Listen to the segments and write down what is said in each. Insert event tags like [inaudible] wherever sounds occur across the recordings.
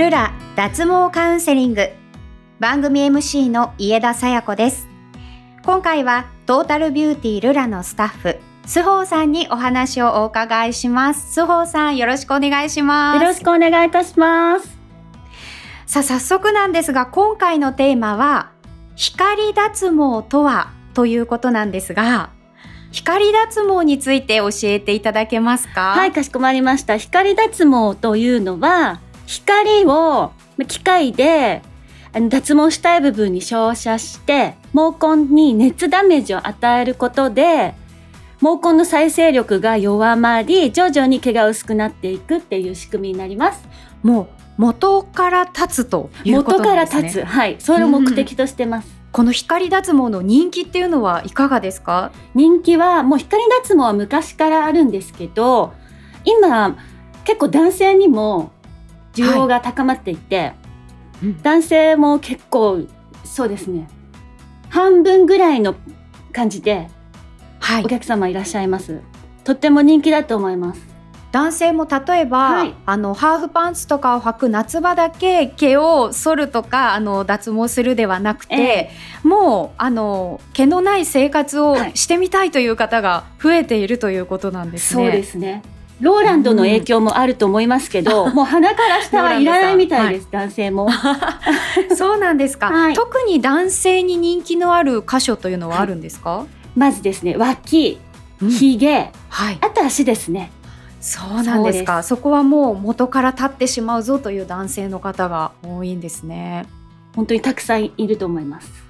ルラ脱毛カウンセリング。番組 MC の家田さや子です。今回はトータルビューティールラのスタッフスホーさんにお話をお伺いします。スホーさんよろしくお願いします。よろしくお願いいたします。さあ早速なんですが今回のテーマは光脱毛とはということなんですが光脱毛について教えていただけますか？はいかしこまりました。光脱毛というのは光を機械で脱毛したい部分に照射して毛根に熱ダメージを与えることで毛根の再生力が弱まり徐々に毛が薄くなっていくっていう仕組みになります。もう元から立つということなんですね。元から立つ。はい。それを目的としてます、うん。この光脱毛の人気っていうのはいかがですか？人気はもう光脱毛は昔からあるんですけど今結構男性にも需要が高まっていて、はいうん、男性も結構そうですね。半分ぐらいの感じでお客様いらっしゃいます、はい、とっても人気だと思います。男性も例えば、はい、あのハーフパンツとかを履く夏場だけ毛を剃るとかあの脱毛するではなくて、えー、もうあの毛のない生活をしてみたいという方が増えているということなんですね。そうですねローランドの影響もあると思いますけど、うん、もう鼻から下はいらないみたいです、[laughs] はい、男性も。そうなんですか、はい、特に男性に人気のある箇所というのはあるんですか、はい、まずですね脇、ひげ、うん、はい、あと足ですね。そうなんですか。そこはもう元から立ってしまうぞという男性の方が多いんですね。本当にたくさんいると思います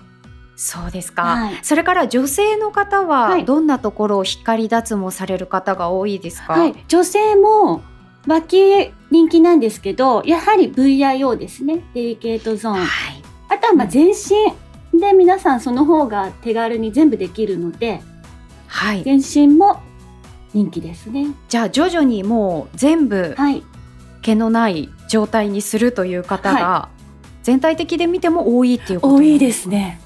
そうですか、はい、それから女性の方はどんなところを光脱毛される方が多いですか、はい、女性も脇人気なんですけどやはり VIO ですね。デリケートゾーン、はい、あとはまあ全身で皆さんその方が手軽に全部できるので、はい、全身も人気ですね。じゃあ徐々にもう全部毛のない状態にするという方が全体的で見ても多いっていうこと多いですね。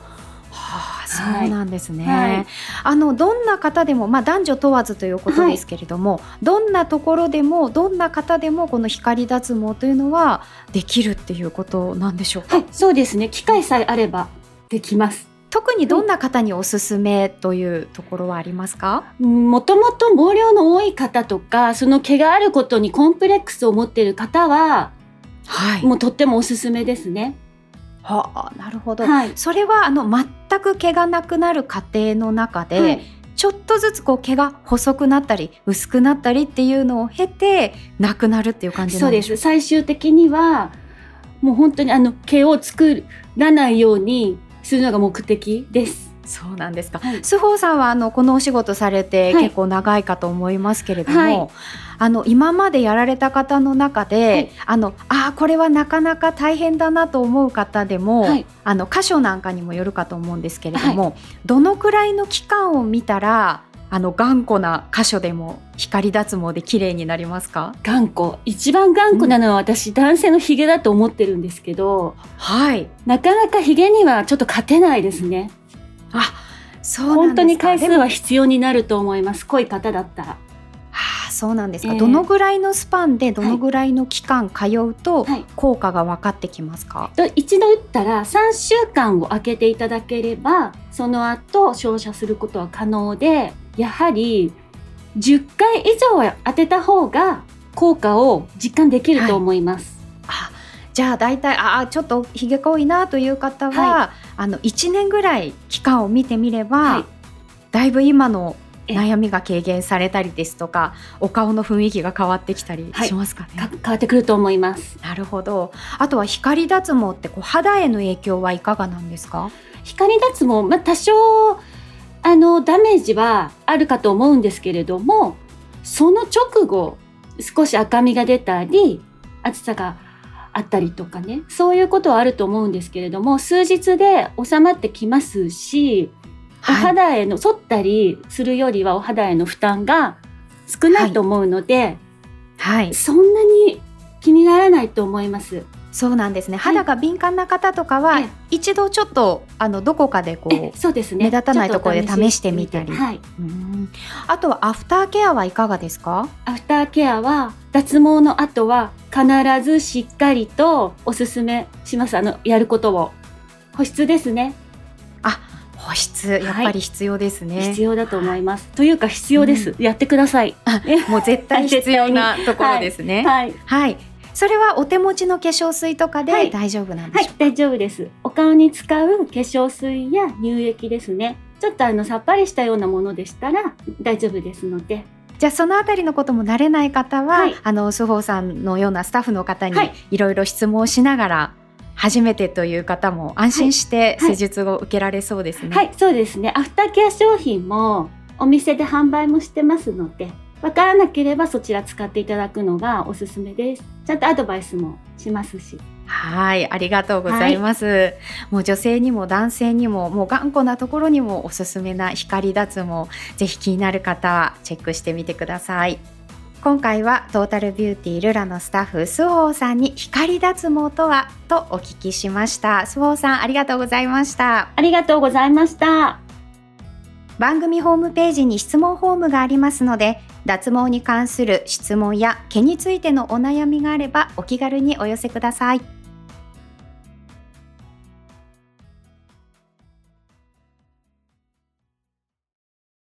はあ、そうなんですね。はい、あのどんな方でもまあ男女問わずということですけれども、はい、どんなところでもどんな方でもこの光脱毛というのはできるっていうことなんでしょうか？はい、そうですね。機会さえあればできます。特にどんな方におすすめというところはありますか？もともと毛量の多い方とかその毛があることにコンプレックスを持っている方は、はい、もうとってもおすすめですね。はあ、なるほど、はい、それはあの全く毛がなくなる過程の中で、はい、ちょっとずつこう毛が細くなったり薄くなったりっていうのを経てなくなるっていう感じそうです。最終的にはもう本当にあの毛を作らないようにするのが目的です。そうなんですか。はい、須保さんはあのこのお仕事されて結構長いかと思いますけれども、はい、あの今までやられた方の中で、はい、あのあこれはなかなか大変だなと思う方でも、あの箇所なんかにもよるかと思うんですけれども、どのくらいの期間を見たらあの頑固な箇所でも光脱毛で綺麗になりますか？頑固。一番頑固なのは私、うん、男性のヒゲだと思ってるんですけどはい。なかなかヒゲにはちょっと勝てないですねあそう本当に回数は必要になると思います。濃い方だったら。はあ、そうなんですか、えー、どのぐらいのスパンでどのぐらいの期間通うと効果が分かってきますか、はい、一度打ったら3週間を空けていただければその後照射することは可能でやはり10回以上当てた方が効果を実感できると思います。はい、あじゃあ大体あちょっとひげ濃いなという方は、はい、あの1年ぐらい期間を見てみれば、はい、だいぶ今の悩みが軽減されたりですとかお顔の雰囲気が変わってきたりしますかね、はい、変わってくると思います。なるほど。あとは光脱毛ってこう肌への影響はいかがなんですか？光脱毛、まあ、多少あのダメージはあるかと思うんですけれどもその直後少し赤みが出たり暑さがあったりとかね。そういうことはあると思うんですけれども数日で収まってきますし、はい、お肌への反ったりするよりはお肌への負担が少ないと思うので、はい、はい、そんなに気にならないと思います。そうなんですね、肌が敏感な方とかは、一度ちょっとあのどこかでこうそうです、ね、目立たないところで試してみたり、はい、あとはアフターケアはいかがですか？アフターケアは脱毛の後は必ずしっかりとおすすめします。あの、やることを。保湿ですね。あ、保湿、やっぱり必要ですね。はい、必要だと思います。というか必要です。うん、やってください。もう絶対必要な [laughs] ところですね。はい。はい。それはお手持ちの化粧水とかで大丈夫なんでしょうか、はい、大丈夫です。お顔に使う化粧水や乳液ですね。ちょっとあのさっぱりしたようなものでしたら大丈夫ですので。じゃあそのあたりのことも慣れない方は、はい、あの須保さんのようなスタッフの方にいろいろ質問をしながら、初めてという方も安心して施術を受けられそうですね。はい、はい、そうですね。アフターケア商品もお店で販売もしてますので、わからなければそちら使っていただくのがおすすめです。ちゃんとアドバイスもしますし。はい、ありがとうございます。はい、もう女性にも男性にももう頑固なところにもおすすめな光脱毛、ぜひ気になる方はチェックしてみてください。今回はトータルビューティールラのスタッフスホーさんに光脱毛とはとお聞きしましたスホーさんありがとうございましたありがとうございました番組ホームページに質問フォームがありますので脱毛に関する質問や毛についてのお悩みがあればお気軽にお寄せください